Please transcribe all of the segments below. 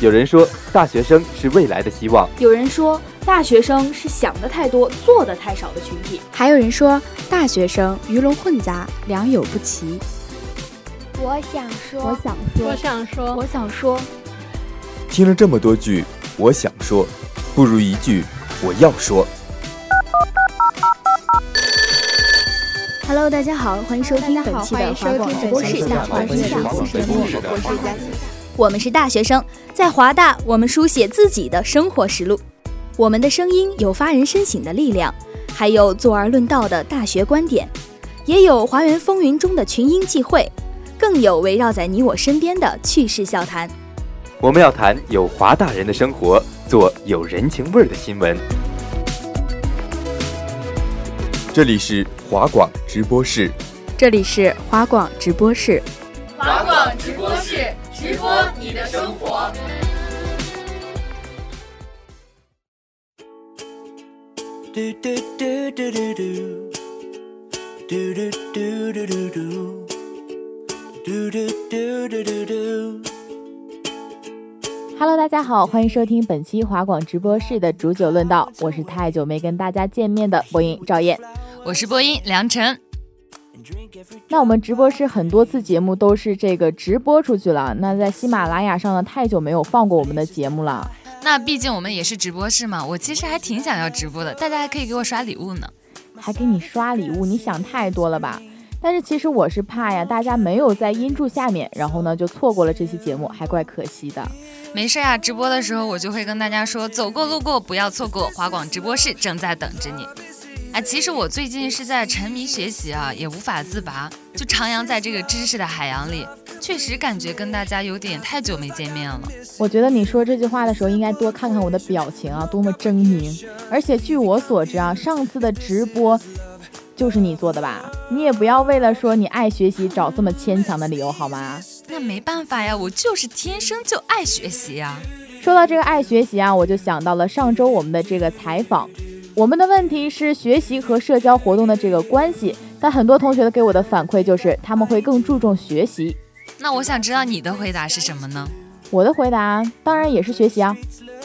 有人说，大学生是未来的希望；有人说，大学生是想的太多、做的太少的群体；还有人说，大学生鱼龙混杂、良莠不齐。我想说，我想说，我想说，我想说。听了这么多句，我想说，不如一句我要说。Hello，大家好，欢迎收听本期的华广直播室。我是佳琪，我们是大学生，在华大，我们书写自己的生活实录。我们的声音有发人深省的力量，还有坐而论道的大学观点，也有华园风云中的群英际会，更有围绕在你我身边的趣事笑谈。我们要谈有华大人的生活，做有人情味儿的新闻。这里是华广直播室，这里是华广直播室，华广直播室直播你的生活。嘟嘟嘟嘟嘟嘟，嘟嘟嘟嘟嘟嘟，嘟嘟嘟嘟嘟嘟。Hello，大家好，欢迎收听本期华广直播室的煮酒论道，我是太久没跟大家见面的播音赵燕。我是播音梁晨。那我们直播室很多次节目都是这个直播出去了，那在喜马拉雅上呢，太久没有放过我们的节目了。那毕竟我们也是直播室嘛，我其实还挺想要直播的，大家还可以给我刷礼物呢。还给你刷礼物？你想太多了吧？但是其实我是怕呀，大家没有在音柱下面，然后呢就错过了这期节目，还怪可惜的。没事啊，直播的时候我就会跟大家说，走过路过不要错过，华广直播室正在等着你。哎，其实我最近是在沉迷学习啊，也无法自拔，就徜徉在这个知识的海洋里，确实感觉跟大家有点太久没见面了。我觉得你说这句话的时候，应该多看看我的表情啊，多么狰狞！而且据我所知啊，上次的直播就是你做的吧？你也不要为了说你爱学习找这么牵强的理由好吗？那没办法呀，我就是天生就爱学习呀。说到这个爱学习啊，我就想到了上周我们的这个采访。我们的问题是学习和社交活动的这个关系，但很多同学给我的反馈就是他们会更注重学习。那我想知道你的回答是什么呢？我的回答当然也是学习啊。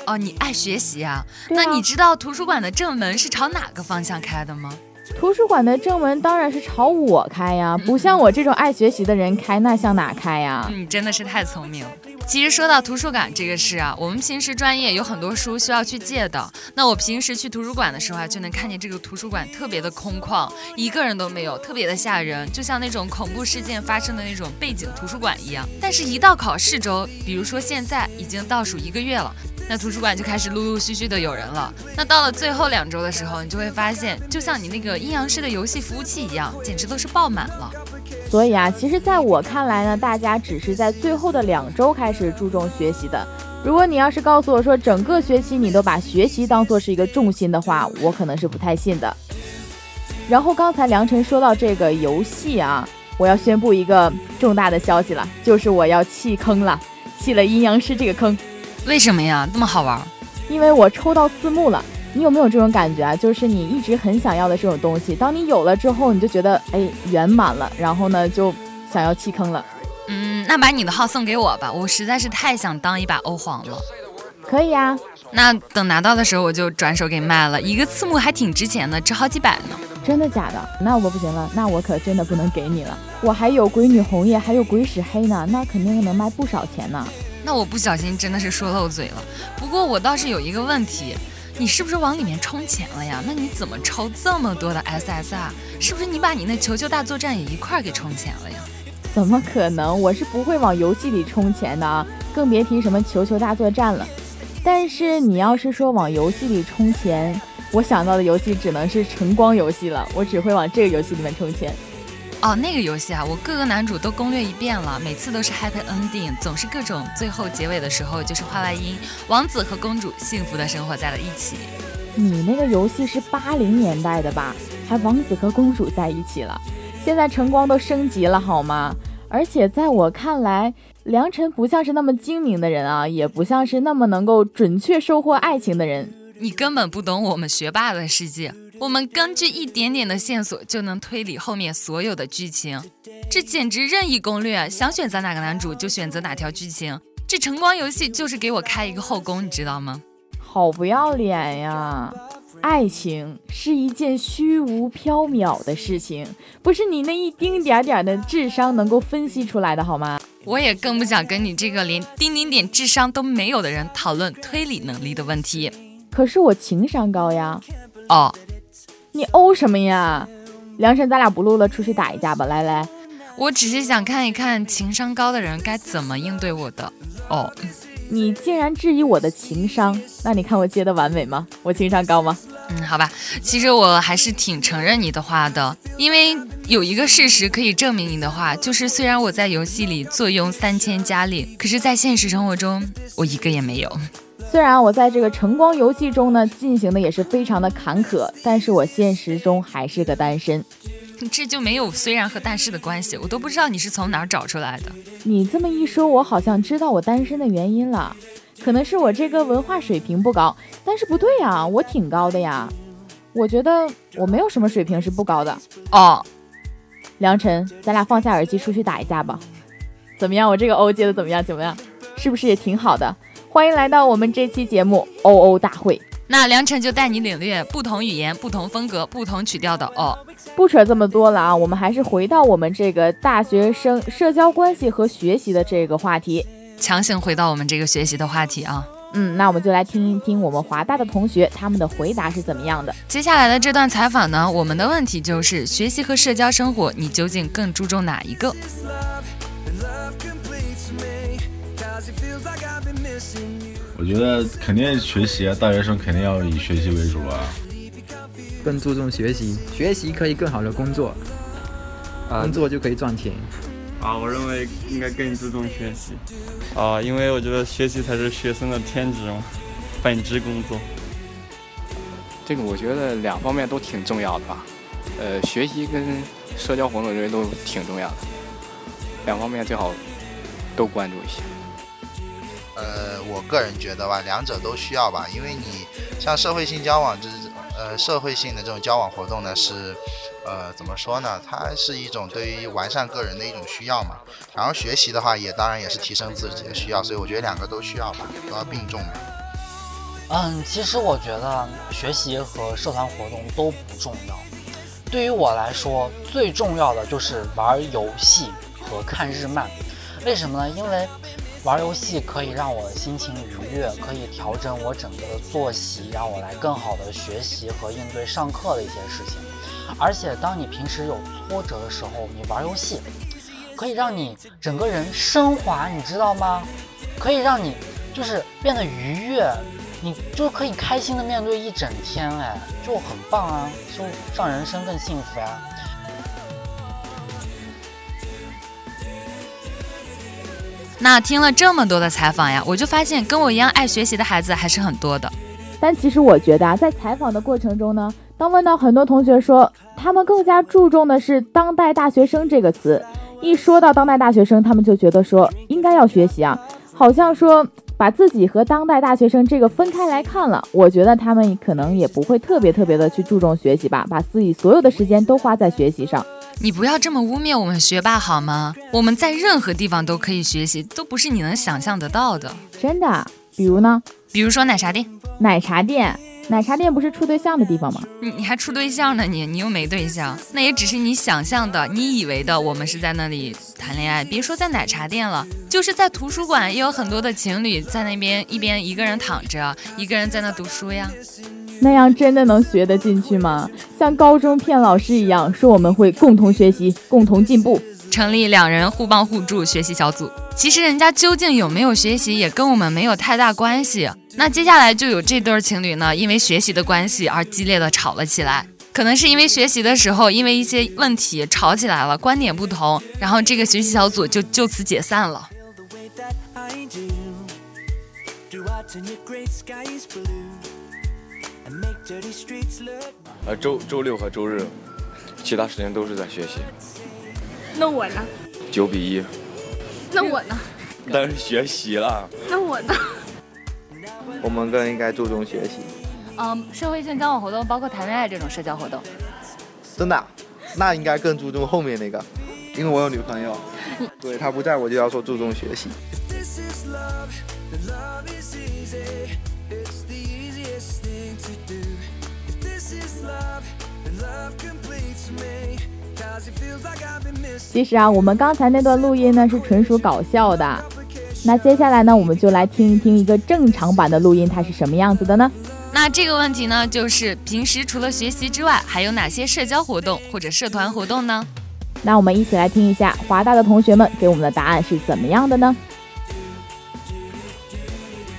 哦，你爱学习啊？那你知道图书馆的正门是朝哪个方向开的吗？图书馆的正门当然是朝我开呀，不像我这种爱学习的人开，那向哪开呀？你真的是太聪明。其实说到图书馆这个事啊，我们平时专业有很多书需要去借的。那我平时去图书馆的时候啊，就能看见这个图书馆特别的空旷，一个人都没有，特别的吓人，就像那种恐怖事件发生的那种背景图书馆一样。但是，一到考试周，比如说现在已经倒数一个月了，那图书馆就开始陆陆续续的有人了。那到了最后两周的时候，你就会发现，就像你那个阴阳师的游戏服务器一样，简直都是爆满了。所以啊，其实，在我看来呢，大家只是在最后的两周开始注重学习的。如果你要是告诉我说整个学期你都把学习当做是一个重心的话，我可能是不太信的。然后刚才梁晨说到这个游戏啊，我要宣布一个重大的消息了，就是我要弃坑了，弃了阴阳师这个坑。为什么呀？那么好玩？因为我抽到字幕了。你有没有这种感觉啊？就是你一直很想要的这种东西，当你有了之后，你就觉得哎圆满了，然后呢就想要弃坑了。嗯，那把你的号送给我吧，我实在是太想当一把欧皇了。可以啊，那等拿到的时候我就转手给卖了，一个刺目还挺值钱的，值好几百呢。真的假的？那我不行了，那我可真的不能给你了。我还有鬼女红叶，还有鬼使黑呢，那肯定能卖不少钱呢。那我不小心真的是说漏嘴了。不过我倒是有一个问题。你是不是往里面充钱了呀？那你怎么抽这么多的 SSR？是不是你把你那球球大作战也一块给充钱了呀？怎么可能？我是不会往游戏里充钱的啊，更别提什么球球大作战了。但是你要是说往游戏里充钱，我想到的游戏只能是晨光游戏了，我只会往这个游戏里面充钱。哦，那个游戏啊，我各个男主都攻略一遍了，每次都是 happy ending，总是各种最后结尾的时候就是画外音，王子和公主幸福的生活在了一起。你那个游戏是八零年代的吧？还王子和公主在一起了？现在晨光都升级了好吗？而且在我看来，良辰不像是那么精明的人啊，也不像是那么能够准确收获爱情的人。你根本不懂我们学霸的世界。我们根据一点点的线索就能推理后面所有的剧情，这简直任意攻略，想选择哪个男主就选择哪条剧情。这晨光游戏就是给我开一个后宫，你知道吗？好不要脸呀！爱情是一件虚无缥缈的事情，不是你那一丁点点的智商能够分析出来的，好吗？我也更不想跟你这个连丁丁点智商都没有的人讨论推理能力的问题。可是我情商高呀！哦，你哦什么呀？梁晨，咱俩不录了，出去打一架吧！来来，我只是想看一看情商高的人该怎么应对我的。哦，你竟然质疑我的情商，那你看我接的完美吗？我情商高吗？嗯，好吧，其实我还是挺承认你的话的，因为有一个事实可以证明你的话，就是虽然我在游戏里坐拥三千佳丽，可是在现实生活中我一个也没有。虽然我在这个晨光游戏中呢进行的也是非常的坎坷，但是我现实中还是个单身。这就没有虽然和但是的关系，我都不知道你是从哪儿找出来的。你这么一说，我好像知道我单身的原因了，可能是我这个文化水平不高。但是不对呀，我挺高的呀。我觉得我没有什么水平是不高的。哦，梁晨，咱俩放下耳机出去打一架吧。怎么样？我这个欧接的怎么样？怎么样？是不是也挺好的？欢迎来到我们这期节目欧欧大会。那梁晨就带你领略不同语言、不同风格、不同曲调的哦。不扯这么多了啊，我们还是回到我们这个大学生社交关系和学习的这个话题。强行回到我们这个学习的话题啊。嗯，那我们就来听一听我们华大的同学他们的回答是怎么样的。接下来的这段采访呢，我们的问题就是学习和社交生活，你究竟更注重哪一个？我觉得肯定学习啊，大学生肯定要以学习为主啊。更注重学习，学习可以更好的工作，工作就可以赚钱。啊，我认为应该更注重学习。啊，因为我觉得学习才是学生的天职嘛，本职工作。这个我觉得两方面都挺重要的吧。呃，学习跟社交活动这些都挺重要的，两方面最好都关注一下。呃，我个人觉得吧，两者都需要吧，因为你像社会性交往这呃社会性的这种交往活动呢，是呃怎么说呢？它是一种对于完善个人的一种需要嘛。然后学习的话，也当然也是提升自己的需要，所以我觉得两个都需要吧，都要并重。嗯，其实我觉得学习和社团活动都不重要。对于我来说，最重要的就是玩游戏和看日漫。为什么呢？因为玩游戏可以让我心情愉悦，可以调整我整个的作息，让我来更好的学习和应对上课的一些事情。而且，当你平时有挫折的时候，你玩游戏可以让你整个人升华，你知道吗？可以让你就是变得愉悦，你就可以开心的面对一整天，哎，就很棒啊，就让人生更幸福呀。那听了这么多的采访呀，我就发现跟我一样爱学习的孩子还是很多的。但其实我觉得啊，在采访的过程中呢，当问到很多同学说他们更加注重的是“当代大学生”这个词，一说到当代大学生，他们就觉得说应该要学习啊，好像说把自己和当代大学生这个分开来看了。我觉得他们可能也不会特别特别的去注重学习吧，把自己所有的时间都花在学习上。你不要这么污蔑我们学霸好吗？我们在任何地方都可以学习，都不是你能想象得到的。真的？比如呢？比如说奶茶店。奶茶店，奶茶店不是处对象的地方吗？你你还处对象呢？你你又没对象，那也只是你想象的，你以为的。我们是在那里谈恋爱，别说在奶茶店了，就是在图书馆也有很多的情侣在那边一边一个人躺着，一个人在那读书呀。那样真的能学得进去吗？像高中骗老师一样说我们会共同学习、共同进步，成立两人互帮互助学习小组。其实人家究竟有没有学习，也跟我们没有太大关系。那接下来就有这对情侣呢，因为学习的关系而激烈的吵了起来。可能是因为学习的时候，因为一些问题吵起来了，观点不同，然后这个学习小组就就此解散了。呃，周周六和周日，其他时间都是在学习。那我呢？九比一。那我呢？当然是学习了。那我呢？我们更应该注重学习。嗯，社会性交往活动包括谈恋爱这种社交活动。真的啊？那应该更注重后面那个，因为我有女朋友，对她不在我就要说注重学习。其实啊，我们刚才那段录音呢是纯属搞笑的。那接下来呢，我们就来听一听一个正常版的录音，它是什么样子的呢？那这个问题呢，就是平时除了学习之外，还有哪些社交活动或者社团活动呢？那我们一起来听一下华大的同学们给我们的答案是怎么样的呢？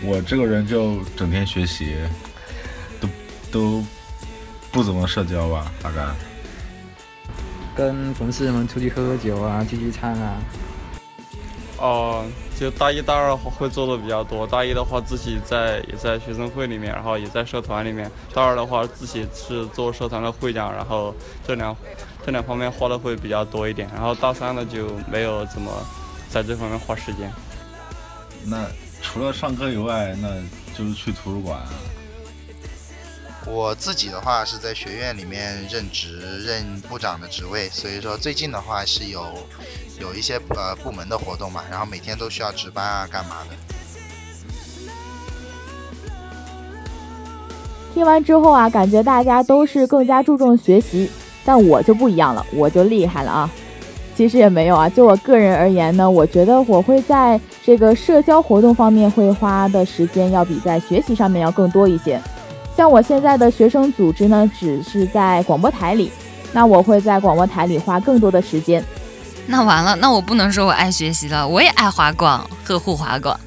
我这个人就整天学习，都都不怎么社交吧，大概。跟同事们出去喝喝酒啊，聚聚餐啊。哦、就大一、大二会做的比较多。大一的话，自己在也在学生会里面，然后也在社团里面。大二的话，自己是做社团的会长，然后这两这两方面花的会比较多一点。然后大三呢就没有怎么在这方面花时间。那除了上课以外，那就是去图书馆啊。我自己的话是在学院里面任职，任部长的职位，所以说最近的话是有有一些呃部门的活动嘛，然后每天都需要值班啊，干嘛的。听完之后啊，感觉大家都是更加注重学习，但我就不一样了，我就厉害了啊！其实也没有啊，就我个人而言呢，我觉得我会在这个社交活动方面会花的时间要比在学习上面要更多一些。像我现在的学生组织呢，只是在广播台里，那我会在广播台里花更多的时间。那完了，那我不能说我爱学习了，我也爱华广，呵护华广。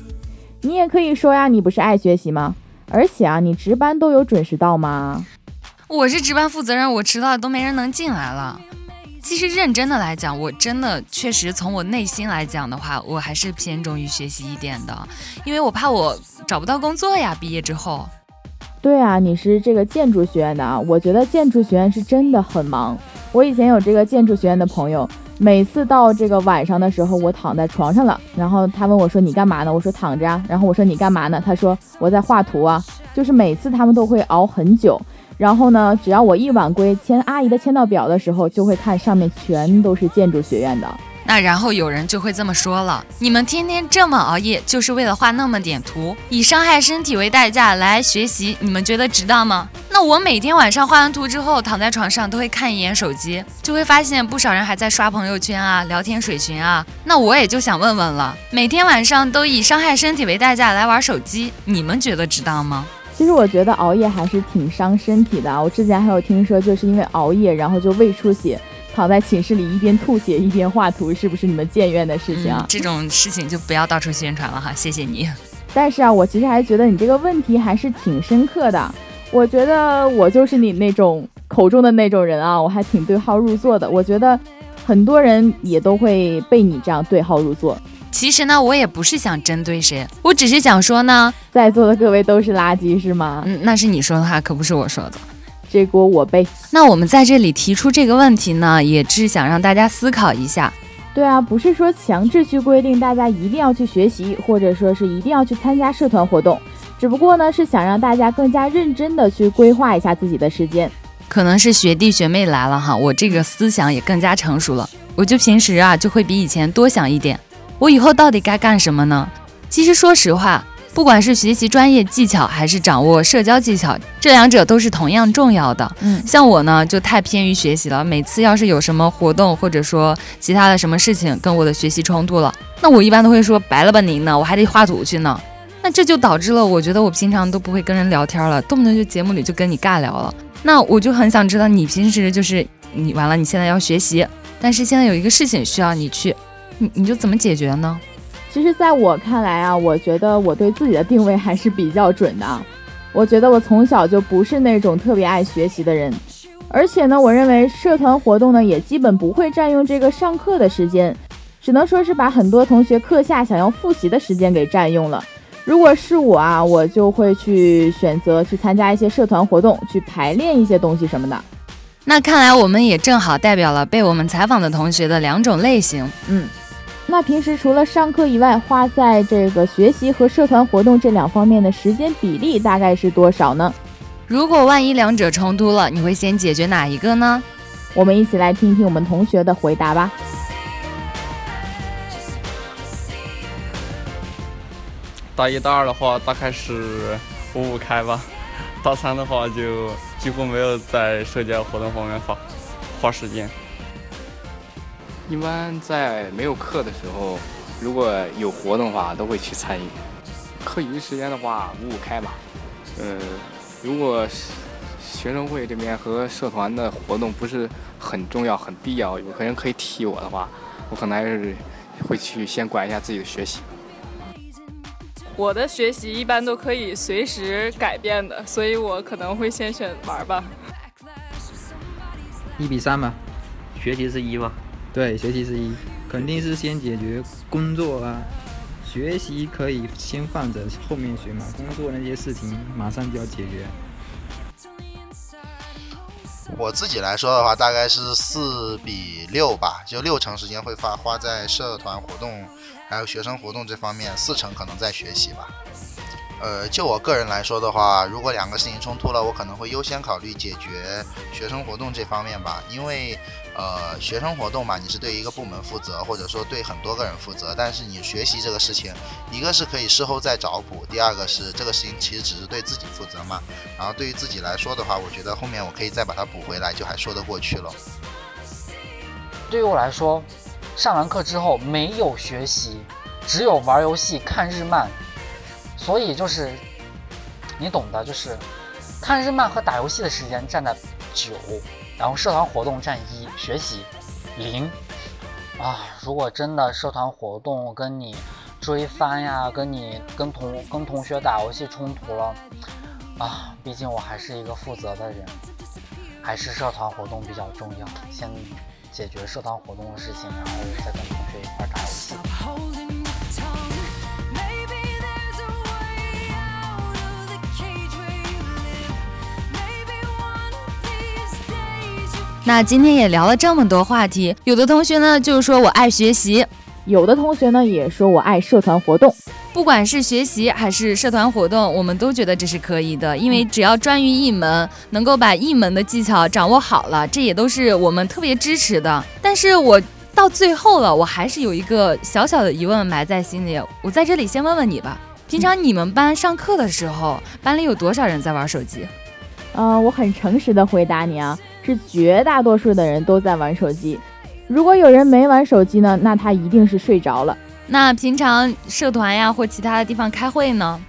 你也可以说呀，你不是爱学习吗？而且啊，你值班都有准时到吗？我是值班负责人，我迟到都没人能进来了。其实认真的来讲，我真的确实从我内心来讲的话，我还是偏重于学习一点的，因为我怕我找不到工作呀，毕业之后。对啊，你是这个建筑学院的啊，我觉得建筑学院是真的很忙。我以前有这个建筑学院的朋友，每次到这个晚上的时候，我躺在床上了，然后他问我说你干嘛呢？我说躺着啊。然后我说你干嘛呢？他说我在画图啊。就是每次他们都会熬很久，然后呢，只要我一晚归，签阿姨的签到表的时候，就会看上面全都是建筑学院的。那然后有人就会这么说了：你们天天这么熬夜，就是为了画那么点图，以伤害身体为代价来学习，你们觉得值当吗？那我每天晚上画完图之后，躺在床上都会看一眼手机，就会发现不少人还在刷朋友圈啊、聊天水群啊。那我也就想问问了，每天晚上都以伤害身体为代价来玩手机，你们觉得值当吗？其实我觉得熬夜还是挺伤身体的。我之前还有听说，就是因为熬夜，然后就胃出血。躺在寝室里一边吐血一边画图，是不是你们建院的事情啊？嗯、这种事情就不要到处宣传了哈，谢谢你。但是啊，我其实还觉得你这个问题还是挺深刻的。我觉得我就是你那种口中的那种人啊，我还挺对号入座的。我觉得很多人也都会被你这样对号入座。其实呢，我也不是想针对谁，我只是想说呢，在座的各位都是垃圾是吗？嗯，那是你说的话，可不是我说的。这锅我背。那我们在这里提出这个问题呢，也是想让大家思考一下。对啊，不是说强制去规定大家一定要去学习，或者说是一定要去参加社团活动，只不过呢是想让大家更加认真的去规划一下自己的时间。可能是学弟学妹来了哈，我这个思想也更加成熟了，我就平时啊就会比以前多想一点。我以后到底该干什么呢？其实说实话。不管是学习专业技巧，还是掌握社交技巧，这两者都是同样重要的。嗯，像我呢，就太偏于学习了。每次要是有什么活动，或者说其他的什么事情跟我的学习冲突了，那我一般都会说白了吧您呢，我还得画图去呢。那这就导致了，我觉得我平常都不会跟人聊天了，动不动就节目里就跟你尬聊了。那我就很想知道，你平时就是你完了，你现在要学习，但是现在有一个事情需要你去，你你就怎么解决呢？其实，在我看来啊，我觉得我对自己的定位还是比较准的。我觉得我从小就不是那种特别爱学习的人，而且呢，我认为社团活动呢也基本不会占用这个上课的时间，只能说是把很多同学课下想要复习的时间给占用了。如果是我啊，我就会去选择去参加一些社团活动，去排练一些东西什么的。那看来我们也正好代表了被我们采访的同学的两种类型。嗯。那平时除了上课以外，花在这个学习和社团活动这两方面的时间比例大概是多少呢？如果万一两者冲突了，你会先解决哪一个呢？我们一起来听听我们同学的回答吧。大一、大二的话，大概是五五开吧；大三的话，就几乎没有在社交活动方面花花时间。一般在没有课的时候，如果有活动的话，都会去参与。课余时间的话，五五开吧。呃，如果学生会这边和社团的活动不是很重要、很必要，有个人可以替我的话，我可能还是会去先管一下自己的学习。我的学习一般都可以随时改变的，所以我可能会先选玩吧。一比三吧，学习是一吗？对，学习是一，肯定是先解决工作啊，学习可以先放着，后面学嘛。工作那些事情马上就要解决。我自己来说的话，大概是四比六吧，就六成时间会花花在社团活动，还有学生活动这方面，四成可能在学习吧。呃，就我个人来说的话，如果两个事情冲突了，我可能会优先考虑解决学生活动这方面吧，因为。呃，学生活动嘛，你是对一个部门负责，或者说对很多个人负责。但是你学习这个事情，一个是可以事后再找补，第二个是这个事情其实只是对自己负责嘛。然后对于自己来说的话，我觉得后面我可以再把它补回来，就还说得过去了。对于我来说，上完课之后没有学习，只有玩游戏、看日漫，所以就是你懂的，就是看日漫和打游戏的时间占在九。然后社团活动占一，学习零啊！如果真的社团活动跟你追番呀，跟你跟同跟同学打游戏冲突了啊，毕竟我还是一个负责的人，还是社团活动比较重要，先解决社团活动的事情，然后再跟同学一块打游戏。那今天也聊了这么多话题，有的同学呢就说我爱学习，有的同学呢也说我爱社团活动。不管是学习还是社团活动，我们都觉得这是可以的，因为只要专于一门，能够把一门的技巧掌握好了，这也都是我们特别支持的。但是我到最后了，我还是有一个小小的疑问埋在心里，我在这里先问问你吧。平常你们班上课的时候，班里有多少人在玩手机？嗯，我很诚实的回答你啊。是绝大多数的人都在玩手机。如果有人没玩手机呢，那他一定是睡着了。那平常社团呀或其他的地方开会呢？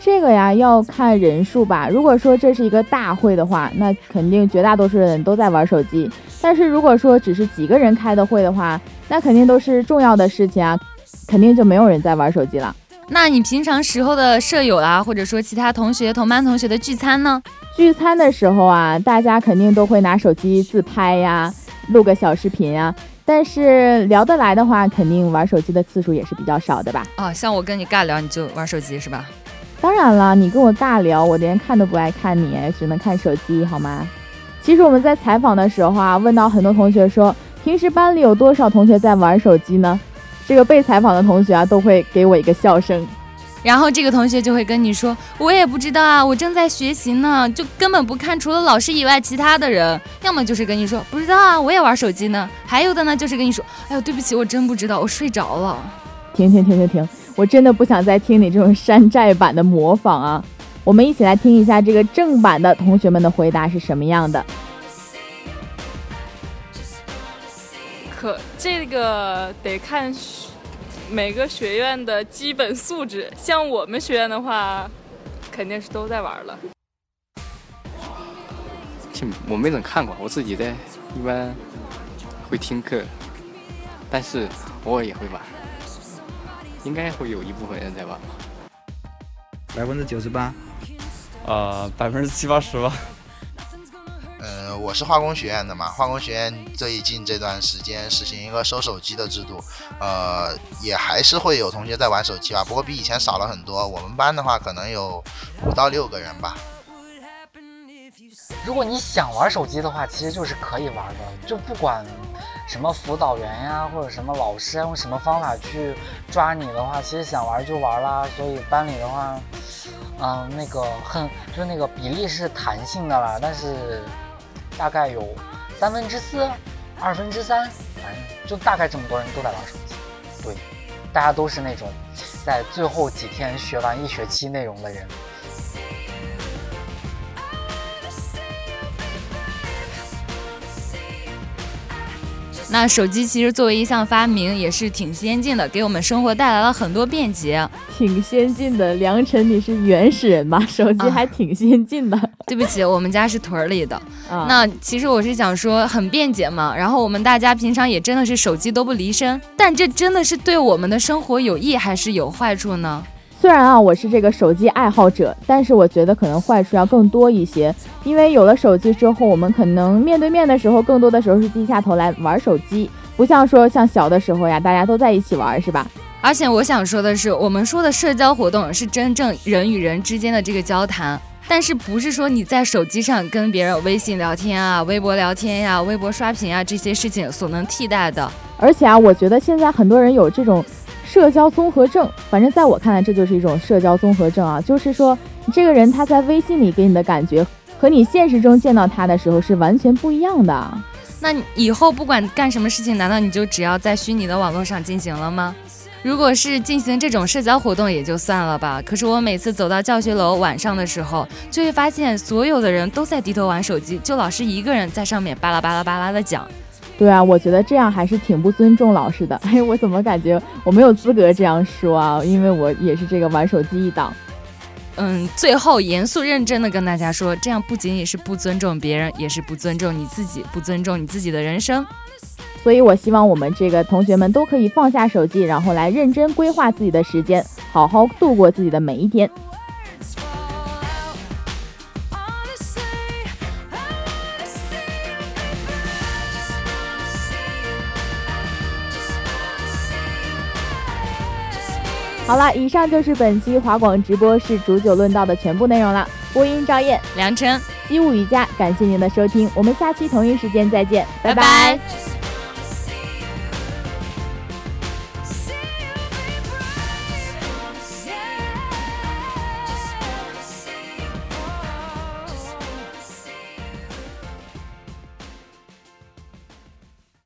这个呀要看人数吧。如果说这是一个大会的话，那肯定绝大多数人都在玩手机。但是如果说只是几个人开的会的话，那肯定都是重要的事情啊，肯定就没有人在玩手机了。那你平常时候的舍友啊，或者说其他同学、同班同学的聚餐呢？聚餐的时候啊，大家肯定都会拿手机自拍呀，录个小视频啊。但是聊得来的话，肯定玩手机的次数也是比较少的吧？啊，像我跟你尬聊，你就玩手机是吧？当然了，你跟我尬聊，我连看都不爱看你，只能看手机，好吗？其实我们在采访的时候啊，问到很多同学说，平时班里有多少同学在玩手机呢？这个被采访的同学啊，都会给我一个笑声，然后这个同学就会跟你说：“我也不知道啊，我正在学习呢，就根本不看除了老师以外其他的人。”要么就是跟你说：“不知道啊，我也玩手机呢。”还有的呢，就是跟你说：“哎呦，对不起，我真不知道，我睡着了。”停停停停停！我真的不想再听你这种山寨版的模仿啊！我们一起来听一下这个正版的同学们的回答是什么样的。可这个得看每个学院的基本素质。像我们学院的话，肯定是都在玩了。我没怎么看过，我自己在一般会听课，但是偶尔也会玩。应该会有一部分人在玩吧。百分之九十八。呃，百分之七八十吧。我是化工学院的嘛，化工学院最近这段时间实行一个收手机的制度，呃，也还是会有同学在玩手机吧，不过比以前少了很多。我们班的话，可能有五到六个人吧。如果你想玩手机的话，其实就是可以玩的，就不管什么辅导员呀，或者什么老师用什么方法去抓你的话，其实想玩就玩啦。所以班里的话。嗯，那个很就是那个比例是弹性的啦，但是大概有三分之四、二分之三，反正就大概这么多人都在玩手机。对，大家都是那种在最后几天学完一学期内容的人。那手机其实作为一项发明，也是挺先进的，给我们生活带来了很多便捷。挺先进的，良辰你是原始人吧？手机还挺先进的。对不起，我们家是屯儿里的。啊、那其实我是想说，很便捷嘛。然后我们大家平常也真的是手机都不离身，但这真的是对我们的生活有益还是有坏处呢？虽然啊，我是这个手机爱好者，但是我觉得可能坏处要更多一些。因为有了手机之后，我们可能面对面的时候，更多的时候是低下头来玩手机，不像说像小的时候呀，大家都在一起玩，是吧？而且我想说的是，我们说的社交活动是真正人与人之间的这个交谈，但是不是说你在手机上跟别人微信聊天啊、微博聊天呀、微博刷屏啊这些事情所能替代的。而且啊，我觉得现在很多人有这种。社交综合症，反正在我看来，这就是一种社交综合症啊。就是说，这个人他在微信里给你的感觉，和你现实中见到他的时候是完全不一样的。那以后不管干什么事情，难道你就只要在虚拟的网络上进行了吗？如果是进行这种社交活动也就算了吧。可是我每次走到教学楼晚上的时候，就会发现所有的人都在低头玩手机，就老师一个人在上面巴拉巴拉巴拉的讲。对啊，我觉得这样还是挺不尊重老师的。哎，我怎么感觉我没有资格这样说啊？因为我也是这个玩手机一档。嗯，最后严肃认真的跟大家说，这样不仅仅是不尊重别人，也是不尊重你自己，不尊重你自己的人生。所以我希望我们这个同学们都可以放下手机，然后来认真规划自己的时间，好好度过自己的每一天。好了，以上就是本期华广直播室煮酒论道的全部内容了。播音：赵燕、梁晨、机务瑜伽，感谢您的收听，我们下期同一时间再见，拜拜。